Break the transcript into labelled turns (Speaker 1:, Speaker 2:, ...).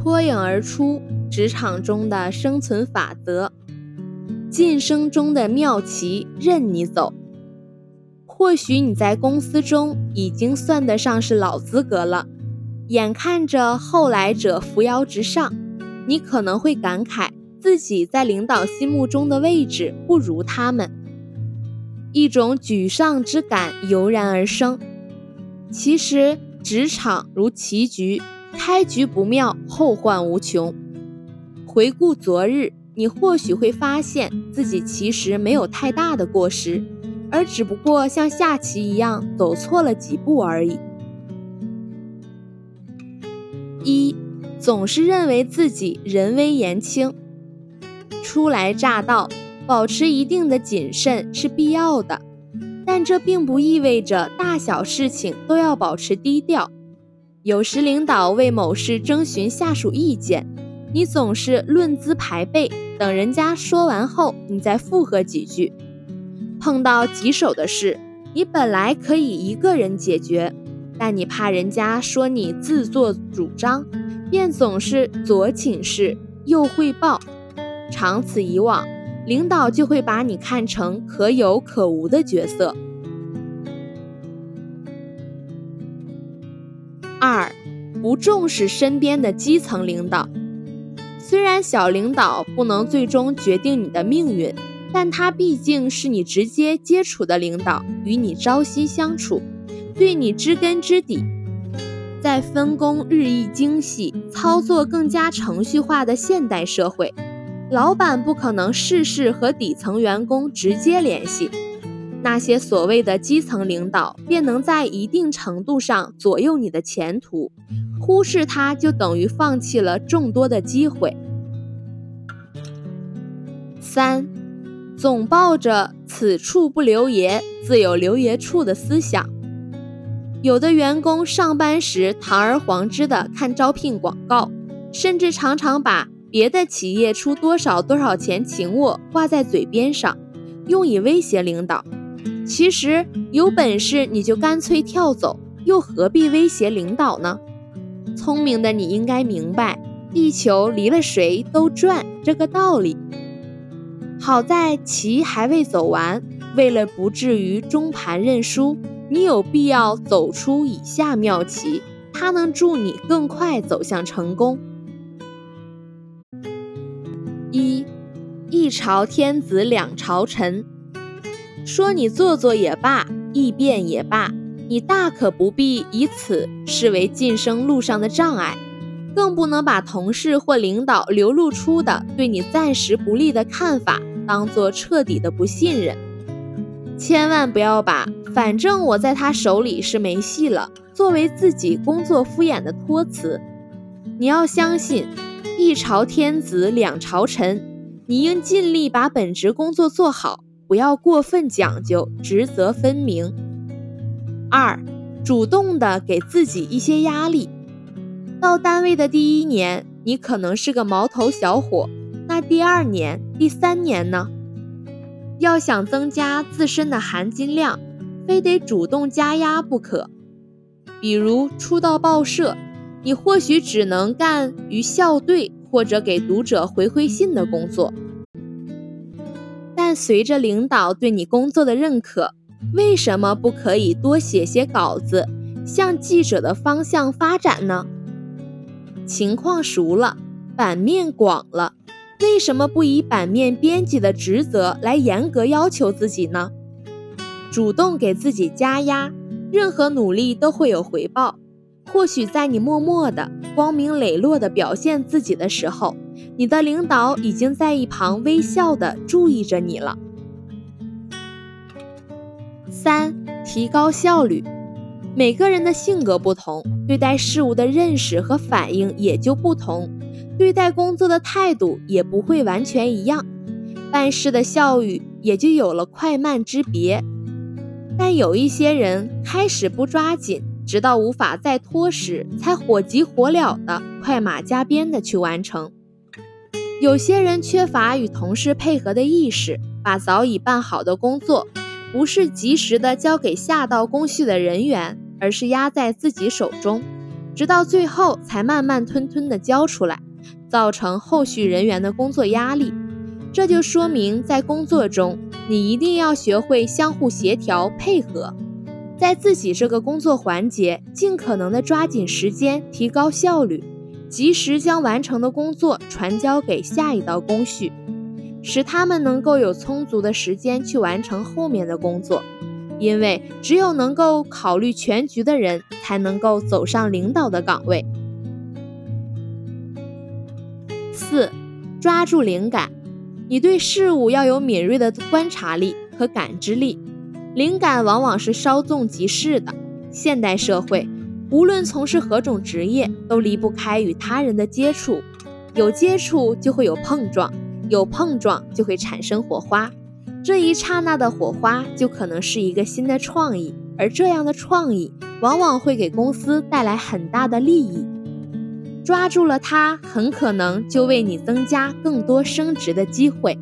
Speaker 1: 脱颖而出，职场中的生存法则，晋升中的妙棋任你走。或许你在公司中已经算得上是老资格了，眼看着后来者扶摇直上，你可能会感慨自己在领导心目中的位置不如他们，一种沮丧之感油然而生。其实，职场如棋局，开局不妙，后患无穷。回顾昨日，你或许会发现自己其实没有太大的过失。而只不过像下棋一样走错了几步而已。一，总是认为自己人微言轻，初来乍到，保持一定的谨慎是必要的，但这并不意味着大小事情都要保持低调。有时领导为某事征询下属意见，你总是论资排辈，等人家说完后，你再附和几句。碰到棘手的事，你本来可以一个人解决，但你怕人家说你自作主张，便总是左请示右汇报。长此以往，领导就会把你看成可有可无的角色。重视身边的基层领导。虽然小领导不能最终决定你的命运。但他毕竟是你直接接触的领导，与你朝夕相处，对你知根知底。在分工日益精细、操作更加程序化的现代社会，老板不可能事事和底层员工直接联系，那些所谓的基层领导便能在一定程度上左右你的前途，忽视他就等于放弃了众多的机会。三。总抱着“此处不留爷，自有留爷处”的思想，有的员工上班时堂而皇之的看招聘广告，甚至常常把别的企业出多少多少钱请我挂在嘴边上，用以威胁领导。其实有本事你就干脆跳走，又何必威胁领导呢？聪明的你应该明白“地球离了谁都转”这个道理。好在棋还未走完，为了不至于中盘认输，你有必要走出以下妙棋，它能助你更快走向成功。一，一朝天子两朝臣，说你做作也罢，易变也罢，你大可不必以此视为晋升路上的障碍，更不能把同事或领导流露出的对你暂时不利的看法。当做彻底的不信任，千万不要把“反正我在他手里是没戏了”作为自己工作敷衍的托词。你要相信，一朝天子两朝臣，你应尽力把本职工作做好，不要过分讲究职责分明。二，主动的给自己一些压力。到单位的第一年，你可能是个毛头小伙。那第二年、第三年呢？要想增加自身的含金量，非得主动加压不可。比如初到报社，你或许只能干与校对或者给读者回回信的工作。但随着领导对你工作的认可，为什么不可以多写些稿子，向记者的方向发展呢？情况熟了，版面广了。为什么不以版面编辑的职责来严格要求自己呢？主动给自己加压，任何努力都会有回报。或许在你默默的、光明磊落的表现自己的时候，你的领导已经在一旁微笑的注意着你了。三、提高效率。每个人的性格不同，对待事物的认识和反应也就不同。对待工作的态度也不会完全一样，办事的效率也就有了快慢之别。但有一些人开始不抓紧，直到无法再拖时，才火急火燎的快马加鞭的去完成。有些人缺乏与同事配合的意识，把早已办好的工作，不是及时的交给下道工序的人员，而是压在自己手中。直到最后才慢慢吞吞地交出来，造成后续人员的工作压力。这就说明，在工作中，你一定要学会相互协调配合，在自己这个工作环节，尽可能的抓紧时间，提高效率，及时将完成的工作传交给下一道工序，使他们能够有充足的时间去完成后面的工作。因为只有能够考虑全局的人，才能够走上领导的岗位。四，抓住灵感。你对事物要有敏锐的观察力和感知力，灵感往往是稍纵即逝的。现代社会，无论从事何种职业，都离不开与他人的接触，有接触就会有碰撞，有碰撞就会产生火花，这一刹那的火花就可能是一个新的创意，而这样的创意往往会给公司带来很大的利益。抓住了它，很可能就为你增加更多升职的机会。